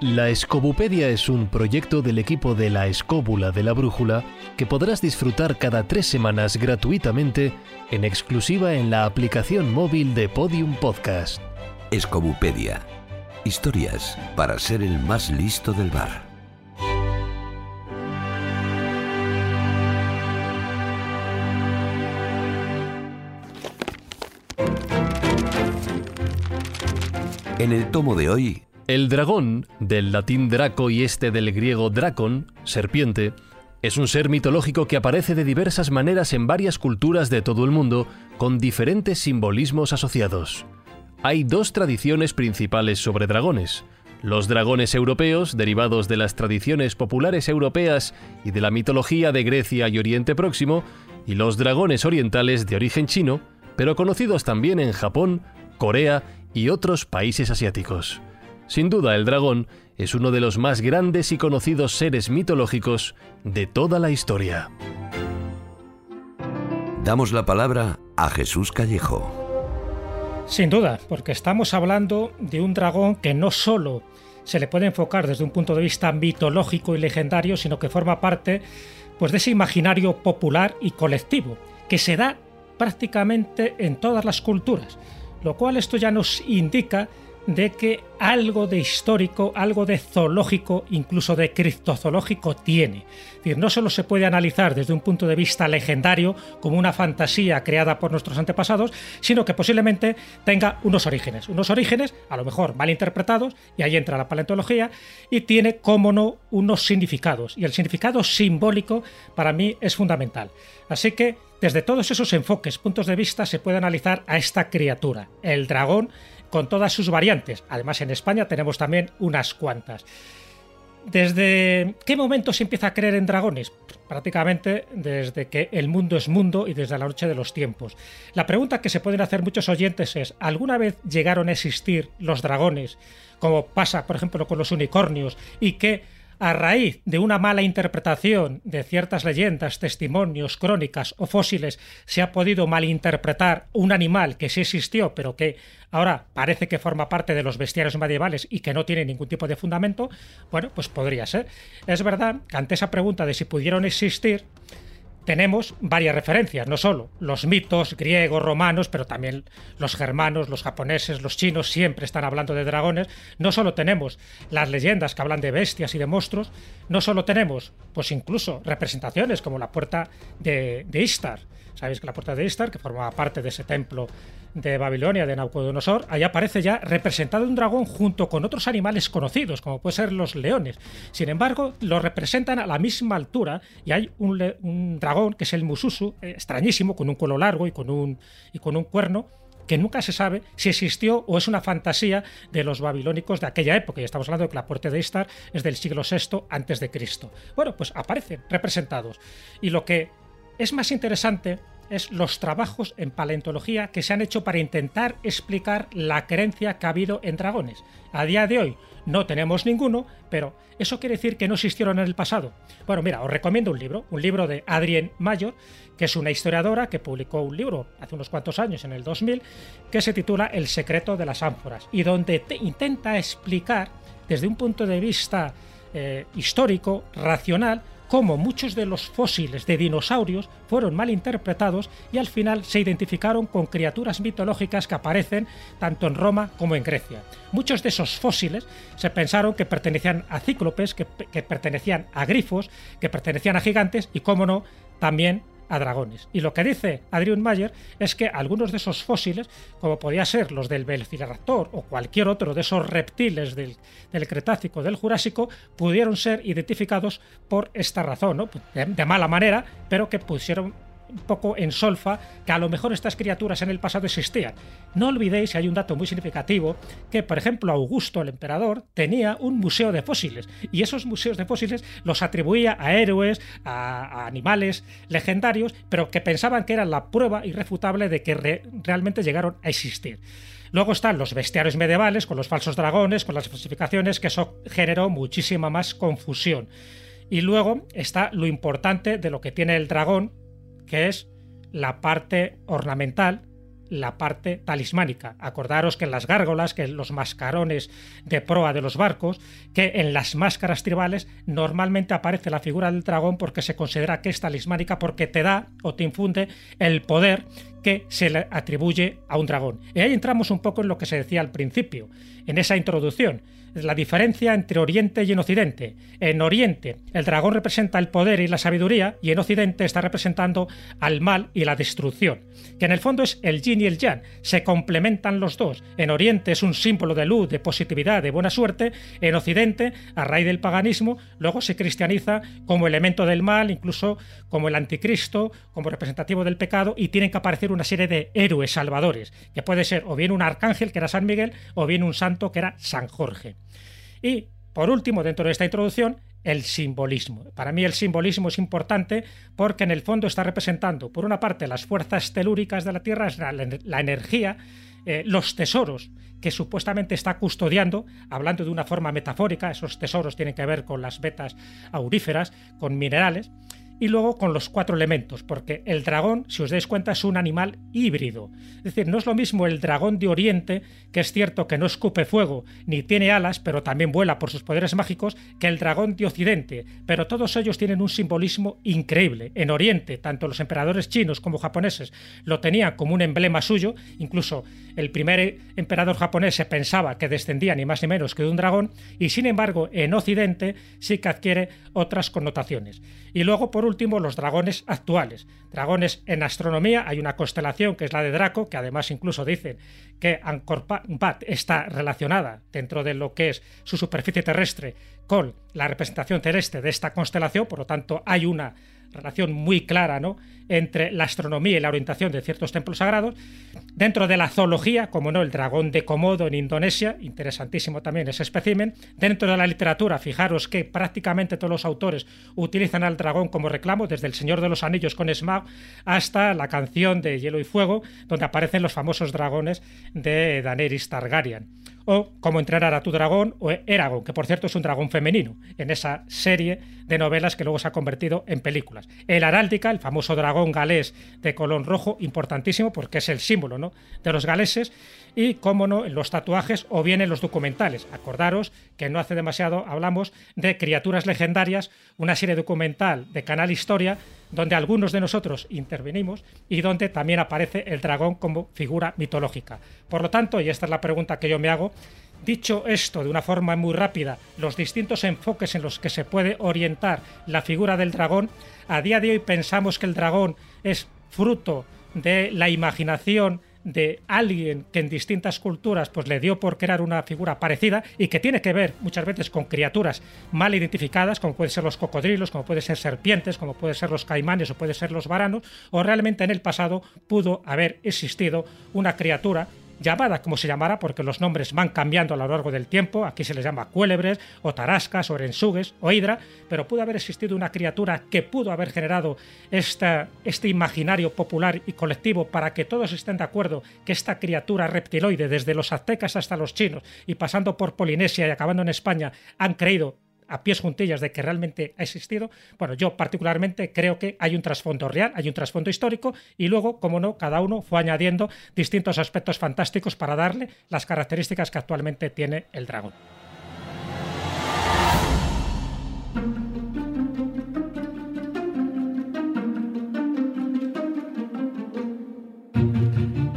La Escobupedia es un proyecto del equipo de la Escóbula de la Brújula que podrás disfrutar cada tres semanas gratuitamente en exclusiva en la aplicación móvil de Podium Podcast. Escobupedia. Historias para ser el más listo del bar. En el tomo de hoy el dragón, del latín draco y este del griego dracon, serpiente, es un ser mitológico que aparece de diversas maneras en varias culturas de todo el mundo, con diferentes simbolismos asociados. Hay dos tradiciones principales sobre dragones. Los dragones europeos, derivados de las tradiciones populares europeas y de la mitología de Grecia y Oriente Próximo, y los dragones orientales de origen chino, pero conocidos también en Japón, Corea y otros países asiáticos. Sin duda, el dragón es uno de los más grandes y conocidos seres mitológicos de toda la historia. Damos la palabra a Jesús Callejo. Sin duda, porque estamos hablando de un dragón que no solo se le puede enfocar desde un punto de vista mitológico y legendario, sino que forma parte pues, de ese imaginario popular y colectivo, que se da prácticamente en todas las culturas, lo cual esto ya nos indica de que algo de histórico, algo de zoológico, incluso de criptozoológico tiene. Es decir, no solo se puede analizar desde un punto de vista legendario, como una fantasía creada por nuestros antepasados, sino que posiblemente tenga unos orígenes. Unos orígenes, a lo mejor mal interpretados, y ahí entra la paleontología, y tiene, como no, unos significados. Y el significado simbólico para mí es fundamental. Así que, desde todos esos enfoques, puntos de vista, se puede analizar a esta criatura, el dragón, con todas sus variantes. Además, en España tenemos también unas cuantas. ¿Desde qué momento se empieza a creer en dragones? Prácticamente desde que el mundo es mundo y desde la noche de los tiempos. La pregunta que se pueden hacer muchos oyentes es, ¿alguna vez llegaron a existir los dragones, como pasa por ejemplo con los unicornios, y que a raíz de una mala interpretación de ciertas leyendas, testimonios, crónicas o fósiles, se ha podido malinterpretar un animal que sí existió, pero que ahora parece que forma parte de los bestiarios medievales y que no tiene ningún tipo de fundamento, bueno, pues podría ser. Es verdad que ante esa pregunta de si pudieron existir, tenemos varias referencias, no solo los mitos griegos, romanos, pero también los germanos, los japoneses, los chinos siempre están hablando de dragones. No solo tenemos las leyendas que hablan de bestias y de monstruos, no solo tenemos, pues incluso representaciones como la puerta de, de Istar. Sabéis que la puerta de Istar, que formaba parte de ese templo de Babilonia de Nabucodonosor, allá aparece ya representado un dragón junto con otros animales conocidos, como pueden ser los leones. Sin embargo, lo representan a la misma altura y hay un, dragón que es el Mususu, eh, extrañísimo, con un cuello largo y con un, y con un cuerno, que nunca se sabe si existió o es una fantasía de los babilónicos de aquella época. Y estamos hablando de que la puerta de Istar es del siglo VI antes de Cristo. Bueno, pues aparecen representados. Y lo que es más interesante es los trabajos en paleontología que se han hecho para intentar explicar la creencia que ha habido en dragones. A día de hoy no tenemos ninguno, pero ¿eso quiere decir que no existieron en el pasado? Bueno, mira, os recomiendo un libro, un libro de Adrienne Mayor, que es una historiadora que publicó un libro hace unos cuantos años, en el 2000, que se titula El secreto de las ánforas, y donde intenta explicar desde un punto de vista eh, histórico, racional, cómo muchos de los fósiles de dinosaurios fueron mal interpretados y al final se identificaron con criaturas mitológicas que aparecen tanto en Roma como en Grecia. Muchos de esos fósiles se pensaron que pertenecían a cíclopes, que, que pertenecían a grifos, que pertenecían a gigantes y, cómo no, también a dragones. Y lo que dice Adrian Mayer es que algunos de esos fósiles, como podía ser los del Velociraptor o cualquier otro de esos reptiles del, Cretácico, del Jurásico, pudieron ser identificados por esta razón, ¿no? de mala manera, pero que pusieron un poco en solfa que a lo mejor estas criaturas en el pasado existían. No olvidéis, hay un dato muy significativo, que por ejemplo Augusto el emperador tenía un museo de fósiles y esos museos de fósiles los atribuía a héroes, a, animales legendarios, pero que pensaban que eran la prueba irrefutable de que realmente llegaron a existir. Luego están los bestiarios medievales con los falsos dragones, con las falsificaciones, que eso generó muchísima más confusión. Y luego está lo importante de lo que tiene el dragón, que es la parte ornamental la parte talismánica. Acordaros que en las gárgolas, que en los mascarones de proa de los barcos, que en las máscaras tribales normalmente aparece la figura del dragón porque se considera que es talismánica porque te da o te infunde el poder que se le atribuye a un dragón. Y ahí entramos un poco en lo que se decía al principio, en esa introducción la diferencia entre Oriente y en Occidente. En Oriente, el dragón representa el poder y la sabiduría, y en Occidente está representando al mal y la destrucción, que en el fondo es el yin y el yang, se complementan los dos. En Oriente es un símbolo de luz, de positividad, de buena suerte, en Occidente, a raíz del paganismo, luego se cristianiza como elemento del mal, incluso como el anticristo, como representativo del pecado, y tienen que aparecer una serie de héroes salvadores, que puede ser o bien un arcángel, que era San Miguel, o bien un santo, que era San Jorge. Y, por último, dentro de esta introducción, el simbolismo. Para mí el simbolismo es importante porque en el fondo está representando, por una parte, las fuerzas telúricas de la Tierra, la, energía, eh, los tesoros que supuestamente está custodiando, hablando de una forma metafórica, esos tesoros tienen que ver con las vetas auríferas, con minerales, y luego con los cuatro elementos, porque el dragón, si os dais cuenta, es un animal híbrido. Es decir, no es lo mismo el dragón de Oriente, que es cierto que no escupe fuego ni tiene alas, pero también vuela por sus poderes mágicos, que el dragón de Occidente. Pero todos ellos tienen un simbolismo increíble. En Oriente, tanto los emperadores chinos como japoneses lo tenían como un emblema suyo, incluso el primer emperador japonés se pensaba que descendía ni más ni menos que de un dragón, y sin embargo en Occidente sí que adquiere otras connotaciones. Y luego, por último, los dragones actuales. Dragones en astronomía, hay una constelación que es la de Draco, que además incluso dicen que Angkor Wat está relacionada dentro de lo que es su superficie terrestre con la representación celeste de esta constelación, por lo tanto hay una relación muy clara ¿no? entre la astronomía y la orientación de ciertos templos sagrados. Dentro de la zoología, como no, el dragón de Komodo en Indonesia, interesantísimo también ese espécimen. Dentro de la literatura, fijaros que prácticamente todos los autores utilizan al dragón como reclamo, desde El Señor de los Anillos con Smaug hasta la canción de Hielo y Fuego, donde aparecen los famosos dragones de Daenerys Targaryen o Cómo entrenar a tu dragón o Eragon, que por cierto es un dragón femenino, en esa serie de novelas que luego se ha convertido en películas. El Aráldica, el famoso dragón galés de color rojo, importantísimo porque es el símbolo ¿no? de los galeses, y, cómo no, en los tatuajes o bien en los documentales. Acordaros que no hace demasiado hablamos de Criaturas Legendarias, una serie documental de Canal Historia, donde algunos de nosotros intervenimos y donde también aparece el dragón como figura mitológica. Por lo tanto, y esta es la pregunta que yo me hago, Dicho esto de una forma muy rápida, los distintos enfoques en los que se puede orientar la figura del dragón, a día de hoy pensamos que el dragón es fruto de la imaginación de alguien que en distintas culturas pues le dio por crear una figura parecida y que tiene que ver muchas veces con criaturas mal identificadas como pueden ser los cocodrilos, como pueden ser serpientes, como pueden ser los caimanes o pueden ser los varanos o realmente en el pasado pudo haber existido una criatura llamada como se llamara, porque los nombres van cambiando a lo largo del tiempo, aquí se les llama cuélebres, o tarascas, o orensugues, o hidra, pero pudo haber existido una criatura que pudo haber generado este imaginario popular y colectivo para que todos estén de acuerdo que esta criatura reptiloide, desde los aztecas hasta los chinos, y pasando por Polinesia y acabando en España, han creído a pies juntillas de que realmente ha existido, bueno, yo particularmente creo que hay un trasfondo real, hay un trasfondo histórico y luego, como no, cada uno fue añadiendo distintos aspectos fantásticos para darle las características que actualmente tiene el dragón.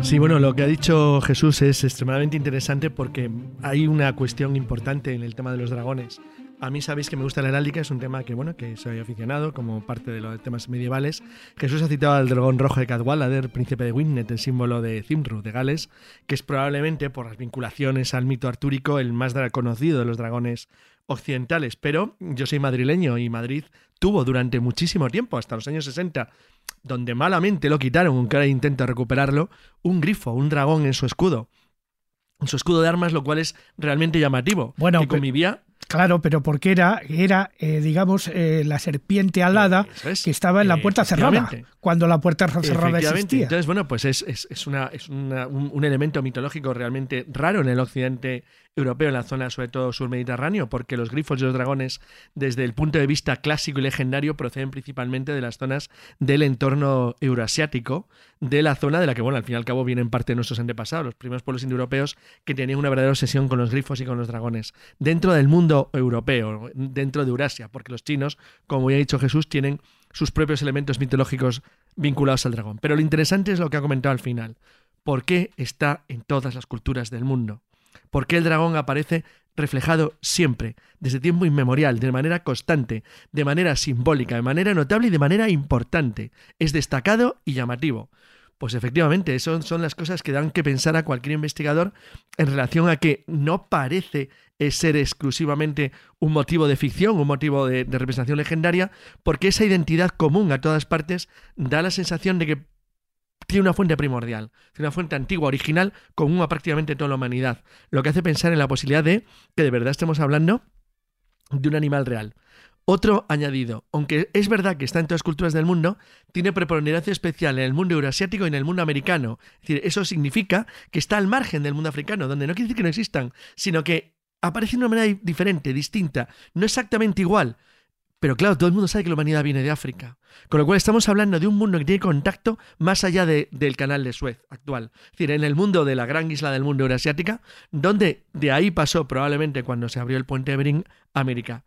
Sí, bueno, lo que ha dicho Jesús es extremadamente interesante porque hay una cuestión importante en el tema de los dragones a mí sabéis que me gusta la heráldica, es un tema que, bueno, que soy aficionado como parte de los temas medievales. Jesús ha citado al dragón rojo de Cadwallader, príncipe de Winnet, el símbolo de Cimru, de Gales, que es probablemente, por las vinculaciones al mito artúrico, el más conocido de los dragones occidentales. Pero yo soy madrileño y Madrid tuvo durante muchísimo tiempo, hasta los años 60, donde malamente lo quitaron, aunque ahora intento recuperarlo, un grifo, un dragón en su escudo. En su escudo de armas, lo cual es realmente llamativo. Bueno, que convivía Claro, pero porque era, era eh, digamos, eh, la serpiente alada que estaba en la puerta cerrada, cuando la puerta cerrada existía. Entonces, bueno, pues es, es, una, es un, elemento mitológico realmente raro en el occidente europeo, en la zona sobre todo sur mediterráneo, porque los grifos y los dragones, desde el punto de vista clásico y legendario, proceden principalmente de las zonas del entorno euroasiático, de la zona de la que, bueno, al fin y al cabo vienen parte de nuestros antepasados, los primeros pueblos indoeuropeos que tenían una verdadera obsesión con los grifos y con los dragones. Dentro del mundo europeo, dentro de Eurasia, porque los chinos, como ya ha dicho Jesús, tienen sus propios elementos mitológicos vinculados al dragón. Pero lo interesante es lo que ha comentado al final. ¿Por qué está en todas las culturas del mundo? ¿Por qué el dragón aparece reflejado siempre, desde tiempo inmemorial, de manera constante, de manera simbólica, de manera notable y de manera importante? Es destacado y llamativo. Pues efectivamente, eso son las cosas que dan que pensar a cualquier investigador en relación a que no parece ser exclusivamente un motivo de ficción, un motivo de, representación legendaria, porque esa identidad común a todas partes da la sensación de que tiene una fuente primordial, tiene una fuente antigua, original, común a prácticamente toda la humanidad. Lo que hace pensar en la posibilidad de que de verdad estemos hablando de un animal real. Otro añadido, aunque es verdad que está en todas las culturas del mundo, tiene preponderancia especial en el mundo euroasiático y en el mundo americano. Es decir, eso significa que está al margen del mundo africano, donde no quiere decir que no existan, sino que aparece de una manera diferente, distinta, no exactamente igual. Pero claro, todo el mundo sabe que la humanidad viene de África. Con lo cual estamos hablando de un mundo que tiene contacto más allá del canal de Suez actual. Es decir, en el mundo de la gran isla del mundo euroasiática, donde de ahí pasó probablemente cuando se abrió el puente de Bering, América.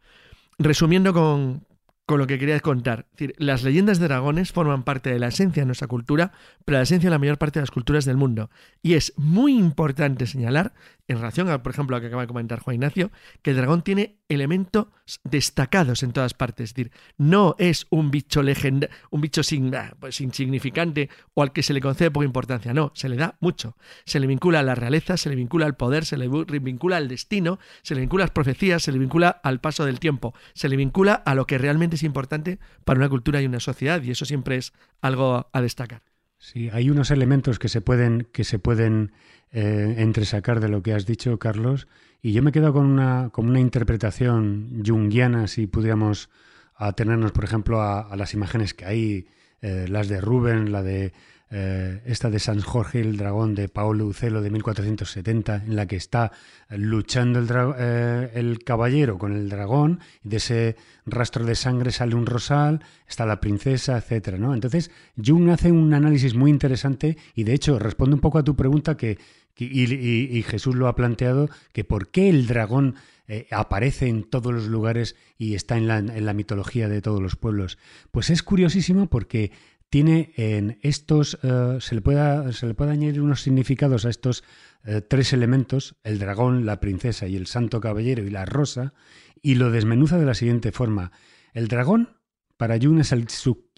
Resumiendo con, con lo que quería contar. Las leyendas de dragones forman parte de la esencia de nuestra cultura, pero la esencia de la mayor parte de las culturas del mundo. Y es muy importante señalar en relación a, por ejemplo, lo que acaba de comentar Juan Ignacio, que el dragón tiene elementos destacados en todas partes. Es decir, no es un bicho legenda, un bicho sin, ah, pues, insignificante o al que se le concede poca importancia. No, se le da mucho. Se le vincula a la realeza, se le vincula al poder, se le vincula al destino, se le vincula a las profecías, se le vincula al paso del tiempo, se le vincula a lo que realmente es importante para una cultura y una sociedad. Y eso siempre es algo a destacar. Sí, hay unos elementos que se pueden, que se pueden eh, entresacar de lo que has dicho, Carlos, y yo me quedo con una, con una interpretación junguiana, si pudiéramos atenernos, por ejemplo, a, las imágenes que hay, eh, las de Rubén, la de eh, esta de San Jorge el dragón de Paolo Ucelo de 1470, en la que está luchando el, eh, el, caballero con el dragón, y de ese rastro de sangre sale un rosal, está la princesa, etcétera, ¿no? Entonces, Jung hace un análisis muy interesante y de hecho responde un poco a tu pregunta que, y, Jesús lo ha planteado, que por qué el dragón eh, aparece en todos los lugares y está en la, en la mitología de todos los pueblos. Pues es curiosísimo porque tiene en estos, eh, se, le puede, se le puede añadir unos significados a estos eh, tres elementos, el dragón, la princesa y el santo caballero y la rosa, y lo desmenuza de la siguiente forma. El dragón, para Jung, es el,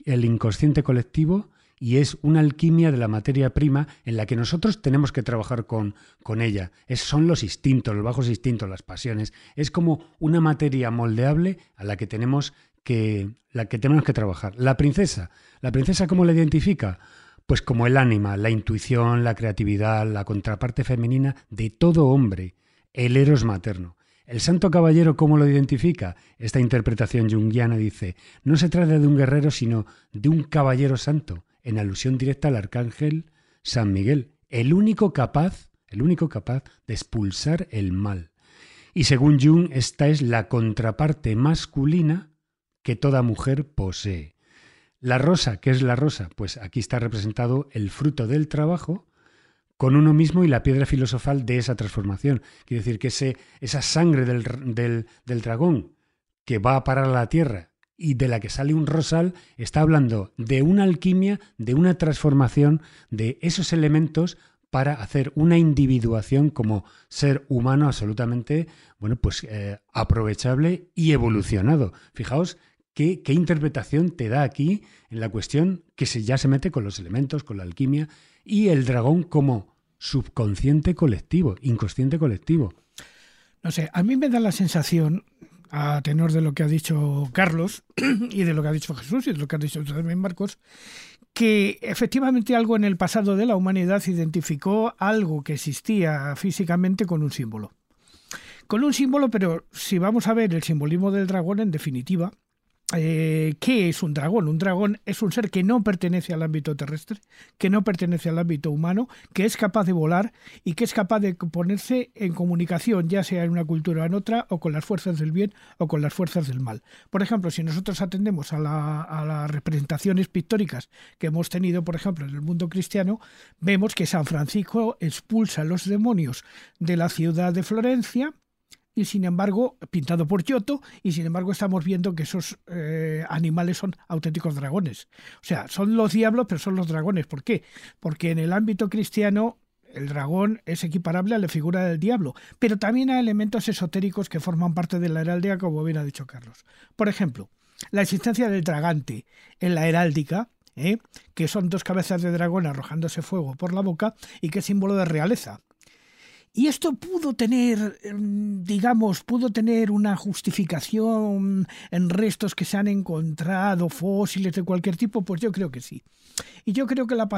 el inconsciente colectivo y es una alquimia de la materia prima en la que nosotros tenemos que trabajar con, con ella. Es, son los instintos, los bajos instintos, las pasiones. Es como una materia moldeable a la que tenemos que, la que tenemos que trabajar. La princesa. ¿La princesa cómo la identifica? Pues como el ánima, la intuición, la creatividad, la contraparte femenina de todo hombre, el eros materno. El santo caballero, ¿cómo lo identifica? Esta interpretación junguiana dice, no se trata de un guerrero, sino de un caballero santo, en alusión directa al arcángel San Miguel, el único capaz, el único capaz de expulsar el mal. Y según Jung, esta es la contraparte masculina que toda mujer posee. La rosa, ¿qué es la rosa? Pues aquí está representado el fruto del trabajo con uno mismo y la piedra filosofal de esa transformación. Quiere decir que esa sangre del, del, del dragón que va a parar a la tierra y de la que sale un rosal, está hablando de una alquimia, de una transformación de esos elementos para hacer una individuación como ser humano absolutamente, bueno, pues eh, aprovechable y evolucionado. Fijaos qué, interpretación te da aquí en la cuestión que se, ya se mete con los elementos, con la alquimia y el dragón como subconsciente colectivo, inconsciente colectivo. No sé, a mí me da la sensación, a tenor de lo que ha dicho Carlos y de lo que ha dicho Jesús y de lo que ha dicho también Marcos, que efectivamente algo en el pasado de la humanidad identificó algo que existía físicamente con un símbolo. Con un símbolo, pero si vamos a ver el simbolismo del dragón, en definitiva, eh, ¿qué es un dragón? Un dragón es un ser que no pertenece al ámbito terrestre, que no pertenece al ámbito humano, que es capaz de volar y que es capaz de ponerse en comunicación, ya sea en una cultura o en otra, o con las fuerzas del bien o con las fuerzas del mal. Por ejemplo, si nosotros atendemos a, a las representaciones pictóricas que hemos tenido, por ejemplo, en el mundo cristiano, vemos que San Francisco expulsa a los demonios de la ciudad de Florencia, y sin embargo, pintado por Giotto, y sin embargo estamos viendo que esos eh, animales son auténticos dragones. O sea, son los diablos, pero son los dragones. ¿Por qué? Porque en el ámbito cristiano el dragón es equiparable a la figura del diablo, pero también a elementos esotéricos que forman parte de la heráldica, como bien ha dicho Carlos. Por ejemplo, la existencia del dragante en la heráldica, ¿eh? que son dos cabezas de dragón arrojándose fuego por la boca y que es símbolo de realeza. Y esto pudo tener, em, digamos, pudo tener una justificación en restos que se han encontrado, fósiles de cualquier tipo, pues yo creo que sí. Y yo creo que la,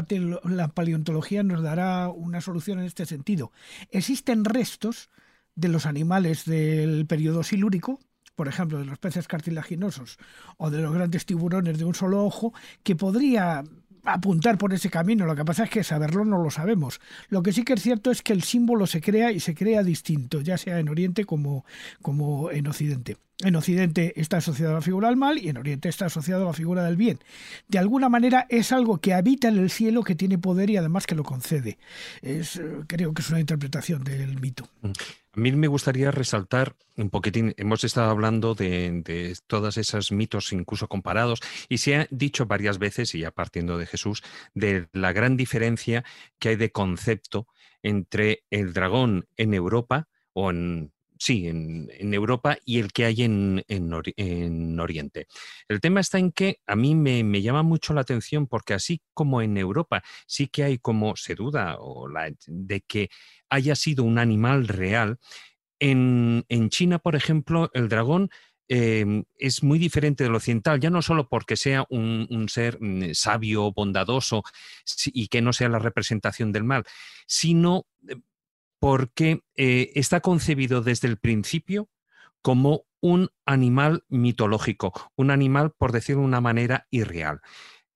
la paleontología nos dará una solución en este sentido. Existen restos de los animales del periodo silúrico, por ejemplo, de los peces cartilaginosos o de los grandes tiburones de un solo ojo, que podría apuntar por ese camino. Lo que pasa es que saberlo no lo sabemos. Lo que sí que es cierto es que el símbolo se crea y se crea distinto, ya sea en Oriente como, como en Occidente. En Occidente está asociado a la figura del mal y en Oriente está asociado a la figura del bien. De alguna manera es algo que habita en el cielo, que tiene poder y además que lo concede. Es, eh, creo que es una interpretación del mito. A mí me gustaría resaltar un poquitín, hemos estado hablando de, de todas esas mitos incluso comparados y se ha dicho varias veces, y ya partiendo de Jesús, de la gran diferencia que hay de concepto entre el dragón en Europa o en sí, en, Europa y el que hay en, en, Oriente. El tema está en que a mí me, llama mucho la atención porque así como en Europa sí que hay como se duda o la, de que haya sido un animal real, en, China, por ejemplo, el dragón em, es muy diferente del occidental, ya no solo porque sea un, un, ser mm, sabio, bondadoso y que no sea la representación del mal, sino eh, porque eh, está concebido desde el principio como un animal mitológico, un animal, por decirlo de una manera, irreal.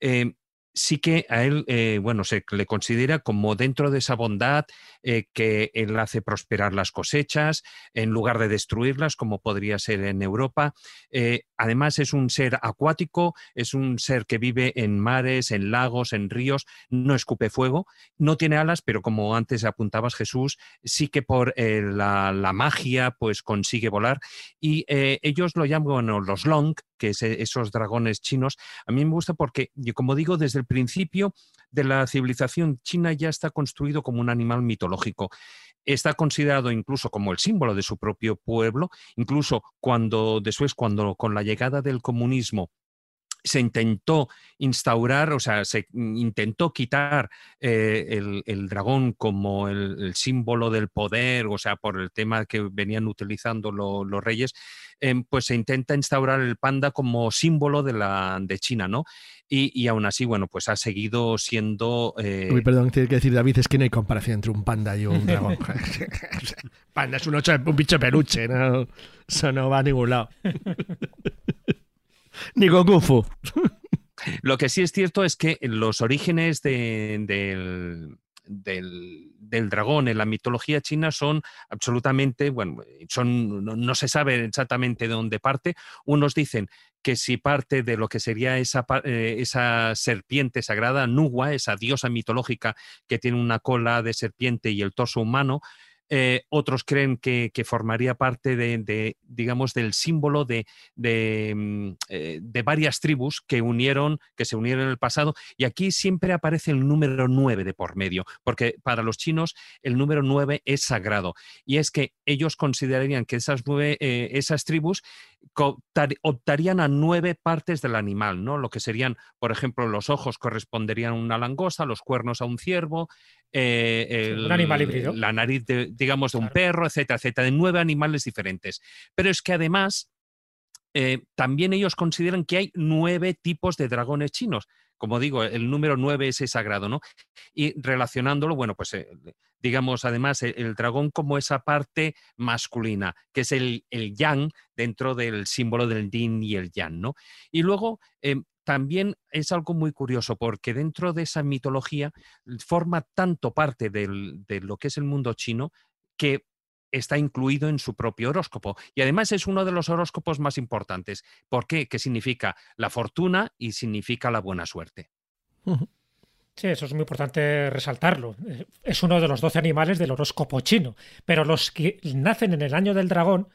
Eh, sí que a él, eh, bueno, se le considera como dentro de esa bondad eh, que él hace prosperar las cosechas en lugar de destruirlas, como podría ser en Europa. Eh, además, es un ser acuático, es un ser que vive en mares, en lagos, en ríos, no escupe fuego, no tiene alas, pero como antes apuntabas Jesús, sí que por la, la, magia pues consigue volar y ellos lo llaman los long, que es esos dragones chinos. A mí me gusta porque, como digo, desde el principio de la civilización china ya está construido como un animal mitológico. Está considerado incluso como el símbolo de su propio pueblo, incluso cuando después, cuando con la llegada del comunismo se intentó instaurar, o sea, se intentó quitar eh, el, dragón como el, símbolo del poder, o sea, por el tema que venían utilizando los reyes, em, pues se intenta instaurar el panda como símbolo de, la, de China, ¿no? Y, aún así, bueno, pues ha seguido siendo... Eh... Uy, perdón, tiene que decir David, es que no hay comparación entre un panda y un dragón. panda es un, ocho, un bicho peluche, ¿no? Eso no va a ningún lado. Ni con. Lo que sí es cierto es que los orígenes del, del, dragón en la mitología china son absolutamente, bueno, son, no, se sabe exactamente de dónde parte. Unos dicen que si parte de lo que sería esa, eh, esa serpiente sagrada, Nuwa, esa diosa mitológica que tiene una cola de serpiente y el torso humano, eh, otros creen que, formaría parte de, digamos, del símbolo de, mm, eh, de, varias tribus que unieron, que se unieron en el pasado. Y aquí siempre aparece el número 9 de por medio, porque para los chinos el número 9 es sagrado. Y es que ellos considerarían que esas, eh, esas tribus optarían a nueve partes del animal, ¿no? Lo que serían, por ejemplo, los ojos corresponderían a una langosta, los cuernos a un ciervo, eh, un animal híbrido. la nariz, de, digamos, de un perro, etcétera, etcétera, de nueve animales diferentes. Pero es que además eh, también ellos consideran que hay nueve tipos de dragones chinos. como digo, el número 9 es sagrado, ¿no? Y relacionándolo, bueno, pues eh, digamos, además, el, dragón como esa parte masculina, que es el, el yang dentro del símbolo del yin y el yang, ¿no? Y luego, em, también es algo muy curioso porque dentro de esa mitología forma tanto parte de lo que es el mundo chino que está incluido en su propio horóscopo. Y además es uno de los horóscopos más importantes. ¿Por qué? Que significa la fortuna y significa la buena suerte. Sí, eso es muy importante resaltarlo. Es uno de los doce animales del horóscopo chino. Pero los que nacen en el año del dragón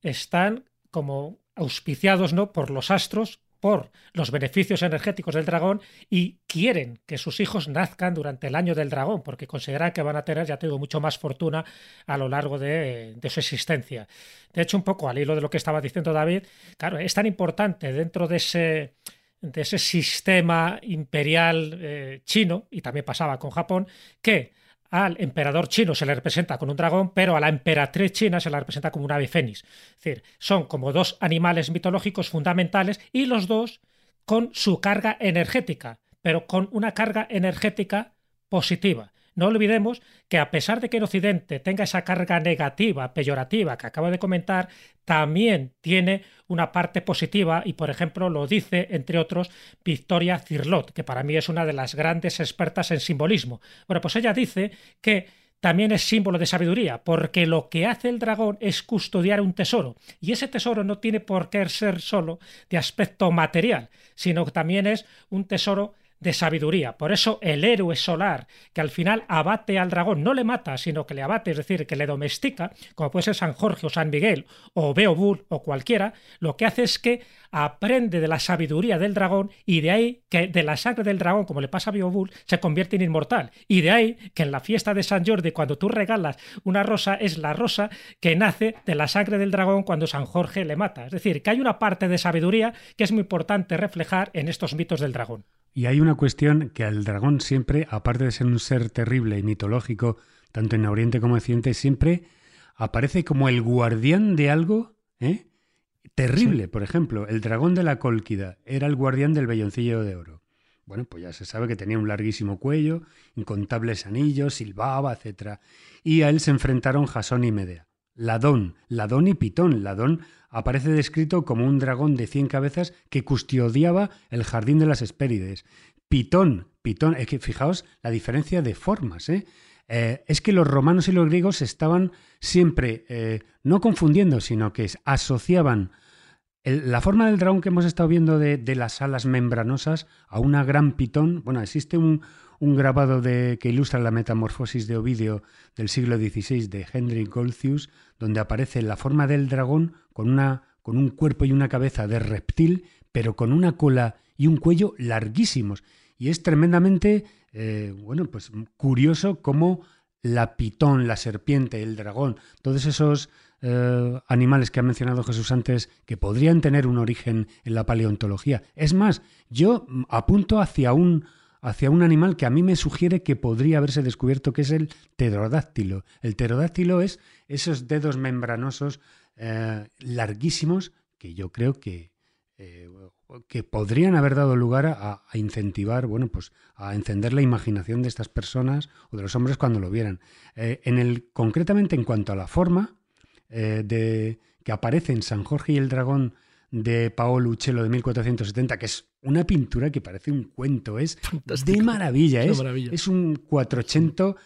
están como auspiciados ¿no? por los astros por los beneficios energéticos del dragón y quieren que sus hijos nazcan durante el año del dragón, porque consideran que van a tener, ya tengo, mucho más fortuna a lo largo de, su existencia. De hecho, un poco al hilo de lo que estaba diciendo David, claro, es tan importante dentro de ese de ese sistema imperial eh, chino, y también pasaba con Japón, que al emperador chino se le representa con un dragón, pero a la emperatriz china se la representa como un ave fénix. Es decir, son como dos animales mitológicos fundamentales y los dos con su carga energética, pero con una carga energética positiva. No olvidemos que a pesar de que en Occidente tenga esa carga negativa, peyorativa que acabo de comentar, también tiene una parte positiva y, por ejemplo, lo dice, entre otros, Victoria Cirlot, que para mí es una de las grandes expertas en simbolismo. Bueno, pues ella dice que también es símbolo de sabiduría, porque lo que hace el dragón es custodiar un tesoro, y ese tesoro no tiene por qué ser solo de aspecto material, sino que también es un tesoro de sabiduría. Por eso el héroe solar, que al final abate al dragón, no le mata, sino que le abate, es decir, que le domestica, como puede ser San Jorge o San Miguel o Beowulf o cualquiera, lo que hace es que aprende de la sabiduría del dragón y de ahí que de la sangre del dragón, como le pasa a Beowulf, se convierte en inmortal. Y de ahí que en la fiesta de San Jordi, cuando tú regalas una rosa, es la rosa que nace de la sangre del dragón cuando San Jorge le mata. Es decir, que hay una parte de sabiduría que es muy importante reflejar en estos mitos del dragón. Y hay una cuestión que al dragón siempre, aparte de ser un ser terrible y mitológico, tanto en Oriente como en Occidente, siempre aparece como el guardián de algo ¿eh? terrible. Por ejemplo, el dragón de la Cólquida era el guardián del velloncillo de oro. Bueno, pues ya se sabe que tenía un larguísimo cuello, incontables anillos, silbaba, etc. Y a él se enfrentaron Jasón y Medea. Ladón, Ladón y Pitón. Ladón aparece descrito como un dragón de cien cabezas que custodiaba el jardín de las Hespérides. Pitón, Pitón, es que fijaos la diferencia de formas, ¿eh? Eh, es que los romanos y los griegos estaban siempre eh, no confundiendo, sino que asociaban la forma del dragón que hemos estado viendo de, de, las alas membranosas a una gran pitón. Bueno, existe un, un grabado de, que ilustra la metamorfosis de Ovidio del siglo XVI de Henry Goltzius, donde aparece la forma del dragón con, una, con un cuerpo y una cabeza de reptil, pero con una cola y un cuello larguísimos. Y es tremendamente, eh, bueno, pues curioso cómo la pitón, la serpiente, el dragón, todos esos eh, animales que ha mencionado Jesús antes que podrían tener un origen en la paleontología. Es más, yo apunto hacia un, hacia un animal que a mí me sugiere que podría haberse descubierto que es el pterodáctilo. El pterodáctilo es esos dedos membranosos eh, larguísimos que yo creo que, eh, que podrían haber dado lugar a, incentivar, bueno, pues a encender la imaginación de estas personas o de los hombres cuando lo vieran. Eh, en el, concretamente en cuanto a la forma de, que aparece en San Jorge y el dragón de Paolo Uccello de 1470, que es una pintura que parece un cuento, es de maravilla, es, es un 480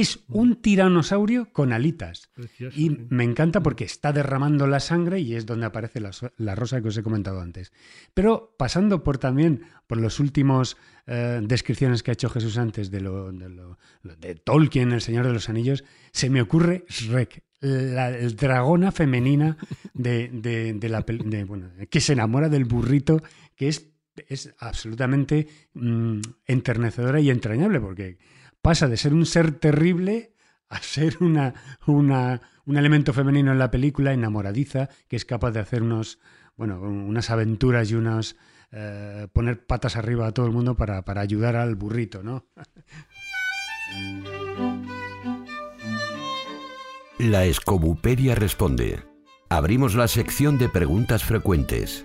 es un tiranosaurio con alitas. y me encanta porque está derramando la sangre y es donde aparece la, rosa que os he comentado antes. Pero pasando por también por los últimos eh, descripciones que ha hecho Jesús antes de, lo, de, Tolkien, El Señor de los Anillos, se me ocurre Shrek, la dragona femenina de, la bueno, que se enamora del burrito, que es, es absolutamente mm, enternecedora y entrañable, porque pasa de ser un ser terrible a ser una, una, un elemento femenino en la película enamoradiza que es capaz de hacer unos, bueno, unas aventuras y unos eh, poner patas arriba a todo el mundo para, para ayudar al burrito, ¿no? La escobuperia responde. Abrimos la sección de preguntas frecuentes.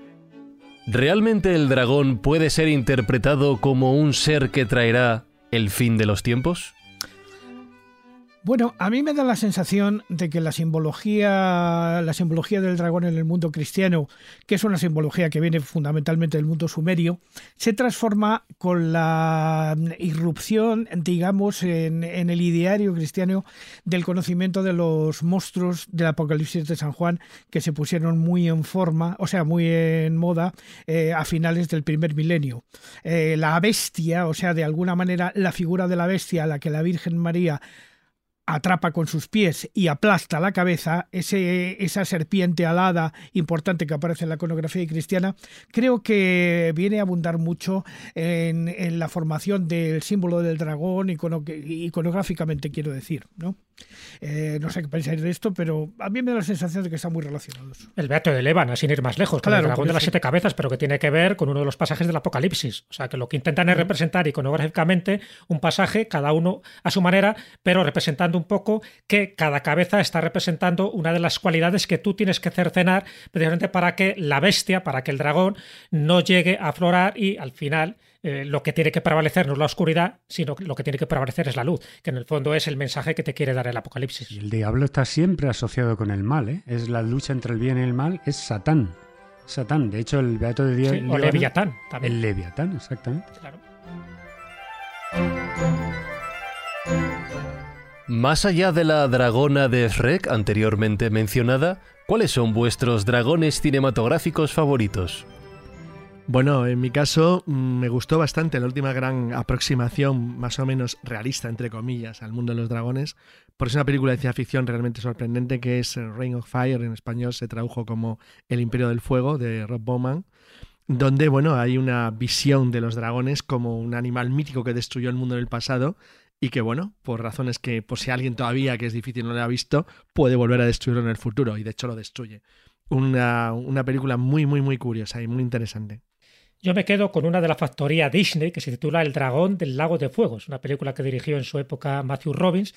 ¿Realmente el dragón puede ser interpretado como un ser que traerá el fin de los tiempos? Bueno, a mí me da la sensación de que la simbología, la simbología del dragón en el mundo cristiano, que es una simbología que viene fundamentalmente del mundo sumerio, se transforma con la irrupción, digamos, en, el ideario cristiano del conocimiento de los monstruos del Apocalipsis de San Juan, que se pusieron muy en forma, o sea, muy en moda eh, a finales del primer milenio. Eh, la bestia, o sea, de alguna manera la figura de la bestia a la que la Virgen María atrapa con sus pies y aplasta la cabeza, ese, esa serpiente alada importante que aparece en la iconografía cristiana, creo que viene a abundar mucho en, la formación del símbolo del dragón, iconográficamente quiero decir. ¿no? Eh, no sé qué pensáis de esto, pero a mí me da la sensación de que están muy relacionados. El Beato de Levan, sin ir más lejos, claro, el dragón de las siete cabezas, pero que tiene que ver con uno de los pasajes del Apocalipsis. O sea, que lo que intentan es representar iconográficamente un pasaje, cada uno a su manera, pero representando un poco que cada cabeza está representando una de las cualidades que tú tienes que cercenar precisamente para que la bestia, para que el dragón no llegue a aflorar y al final eh, lo que tiene que prevalecer no es la oscuridad, sino que lo que tiene que prevalecer es la luz, que en el fondo es el mensaje que te quiere dar el Apocalipsis. Y el diablo está siempre asociado con el mal, ¿eh? es la lucha entre el bien y el mal, es Satán. Satán, de hecho el Beato de Dios... o Leviatán también. El Leviatán, exactamente. Más allá de la dragona de Shrek anteriormente mencionada, ¿cuáles son vuestros dragones cinematográficos favoritos? Bueno, en mi caso mm, me gustó bastante la última gran aproximación, más o menos realista, entre comillas, al mundo de los dragones, porque es una película de ciencia ficción realmente sorprendente que es Reign of Fire, en español se tradujo como El Imperio del Fuego, de Rob Bowman, donde, bueno, hay una visión de los dragones como un animal mítico que destruyó el mundo del pasado y que, bueno, por razones que, por si alguien todavía, que es difícil, no lo ha visto, puede volver a destruirlo en el futuro, y de hecho lo destruye. Una, una película muy, muy, muy curiosa y muy interesante. Yo me quedo con una de la factoría Disney que se titula El dragón del lago de fuego. Es una película que dirigió en su época Matthew Robbins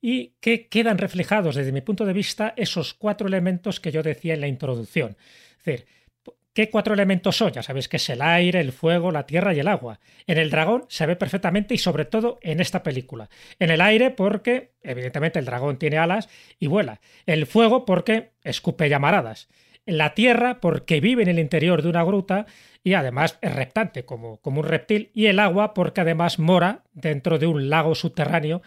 y que quedan reflejados desde mi punto de vista esos cuatro elementos que yo decía en la introducción. Es decir, ¿qué cuatro elementos son? Ya sabéis que es el aire, el fuego, la tierra y el agua. En el dragón se ve perfectamente y sobre todo en esta película. En el aire porque evidentemente el dragón tiene alas y vuela. El fuego porque escupe llamaradas la tierra porque vive en el interior de una gruta y además es reptante como, como un reptil y el agua porque además mora dentro de un lago subterráneo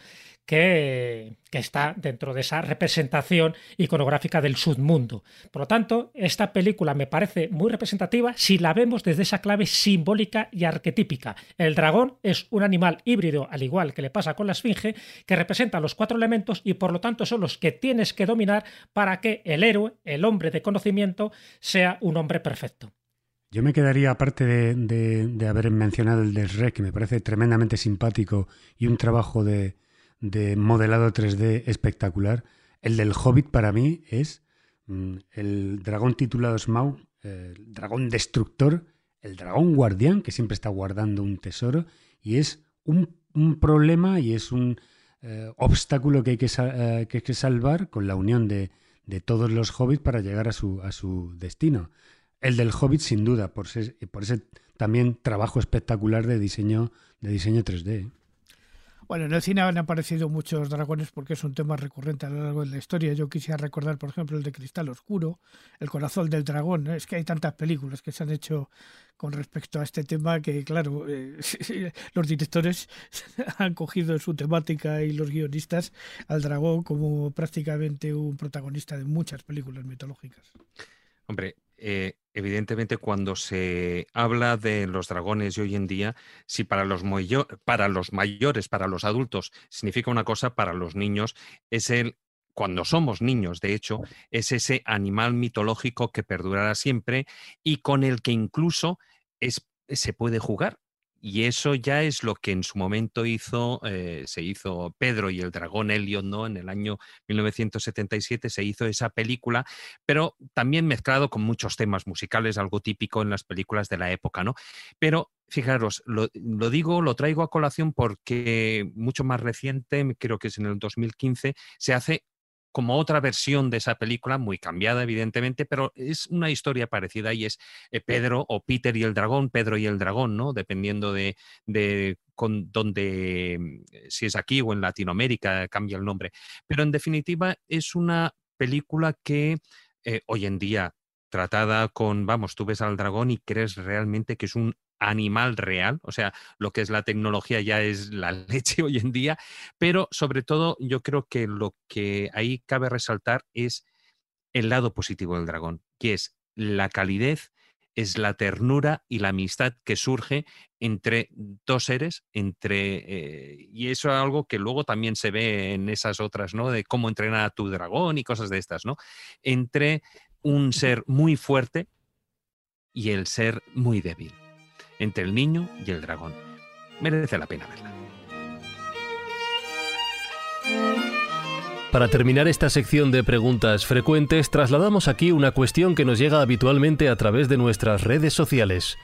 que, está dentro de esa representación iconográfica del submundo. Por lo tanto, esta película me parece muy representativa si la vemos desde esa clave simbólica y arquetípica. El dragón es un animal híbrido, al igual que le pasa con la esfinge, que representa los cuatro elementos y por lo tanto son los que tienes que dominar para que el héroe, el hombre de conocimiento, sea un hombre perfecto. Yo me quedaría, aparte de, haber mencionado el de Shrek, que me parece tremendamente simpático y un trabajo de, de modelado 3D espectacular. El del Hobbit para mí es mm, el dragón titulado Smaug, el dragón destructor, el dragón guardián, que siempre está guardando un tesoro, y es un, problema y es un eh, obstáculo que hay que, eh, que, que, salvar con la unión de, de, todos los hobbits para llegar a su, a su destino. El del Hobbit, sin duda, por, por ese también trabajo espectacular de diseño, de diseño 3D. Bueno, en el cine han aparecido muchos dragones porque es un tema recurrente a lo largo de la historia. Yo quisiera recordar, por ejemplo, el de Cristal Oscuro, El corazón del dragón. Es que hay tantas películas que se han hecho con respecto a este tema que, claro, eh, los directores han cogido su temática y los guionistas al dragón como prácticamente un protagonista de muchas películas mitológicas. Hombre, eh, evidentemente cuando se habla de los dragones de hoy en día, si para los, para los mayores, para los adultos, significa una cosa, para los niños es el cuando somos niños, de hecho, es ese animal mitológico que perdurará siempre y con el que incluso es, se puede jugar. Y eso ya es lo que en su momento hizo, eh, se hizo Pedro y el dragón Elliot, ¿no? En el año 1977 se hizo esa película, pero también mezclado con muchos temas musicales, algo típico en las películas de la época, ¿no? Pero fijaros, lo, lo digo, lo traigo a colación porque mucho más reciente, creo que es en el 2015, se hace como otra versión de esa película, muy cambiada evidentemente, pero es una historia parecida y es eh, Pedro o Peter y el dragón, Pedro y el dragón, ¿no? Dependiendo de, de con donde, si es aquí o en Latinoamérica, cambia el nombre. Pero en definitiva es una película que eh, hoy en día tratada con, vamos, tú ves al dragón y crees realmente que es un animal real, o sea, lo que es la tecnología ya es la leche hoy en día, pero sobre todo yo creo que lo que ahí cabe resaltar es el lado positivo del dragón, que es la calidez, es la ternura y la amistad que surge entre dos seres, entre eh, y eso es algo que luego también se ve en esas otras, ¿no? De cómo entrenar a tu dragón y cosas de estas, ¿no? Entre un ser muy fuerte y el ser muy débil entre el niño y el dragón. Merece la pena verla. Para terminar esta sección de preguntas frecuentes, trasladamos aquí una cuestión que nos llega habitualmente a través de nuestras redes sociales.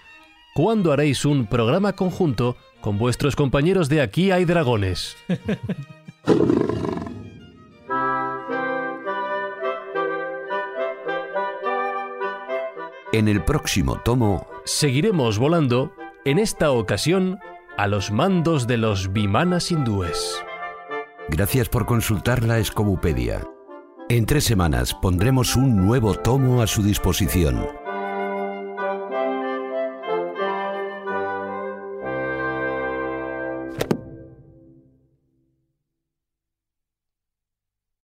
¿Cuándo haréis un programa conjunto con vuestros compañeros de Aquí hay dragones? En el próximo tomo Seguiremos volando, en esta ocasión, a los mandos de los vimanas hindúes. Gracias por consultar la Escobupedia. En tres semanas pondremos un nuevo tomo a su disposición.